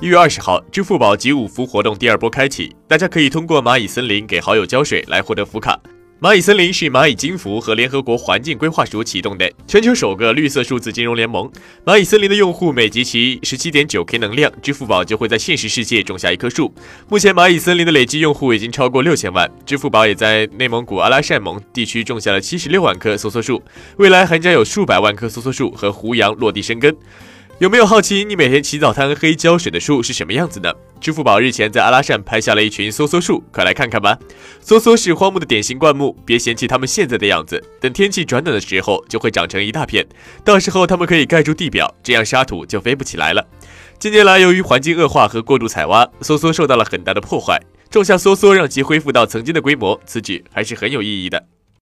一月二十号，支付宝集五福活动第二波开启，大家可以通过蚂蚁森林给好友浇水来获得福卡。蚂蚁森林是蚂蚁金服和联合国环境规划署启动的全球首个绿色数字金融联盟。蚂蚁森林的用户每集齐十七点九 K 能量，支付宝就会在现实世界种下一棵树。目前，蚂蚁森林的累计用户已经超过六千万，支付宝也在内蒙古阿拉善盟地区种下了七十六万棵梭梭树，未来还将有数百万棵梭梭树和胡杨落地生根。有没有好奇你每天起早贪黑浇水的树是什么样子呢？支付宝日前在阿拉善拍下了一群梭梭树，快来看看吧。梭梭是荒木的典型灌木，别嫌弃它们现在的样子，等天气转暖的时候就会长成一大片，到时候它们可以盖住地表，这样沙土就飞不起来了。近年来，由于环境恶化和过度采挖，梭梭受到了很大的破坏，种下梭梭让其恢复到曾经的规模，此举还是很有意义的。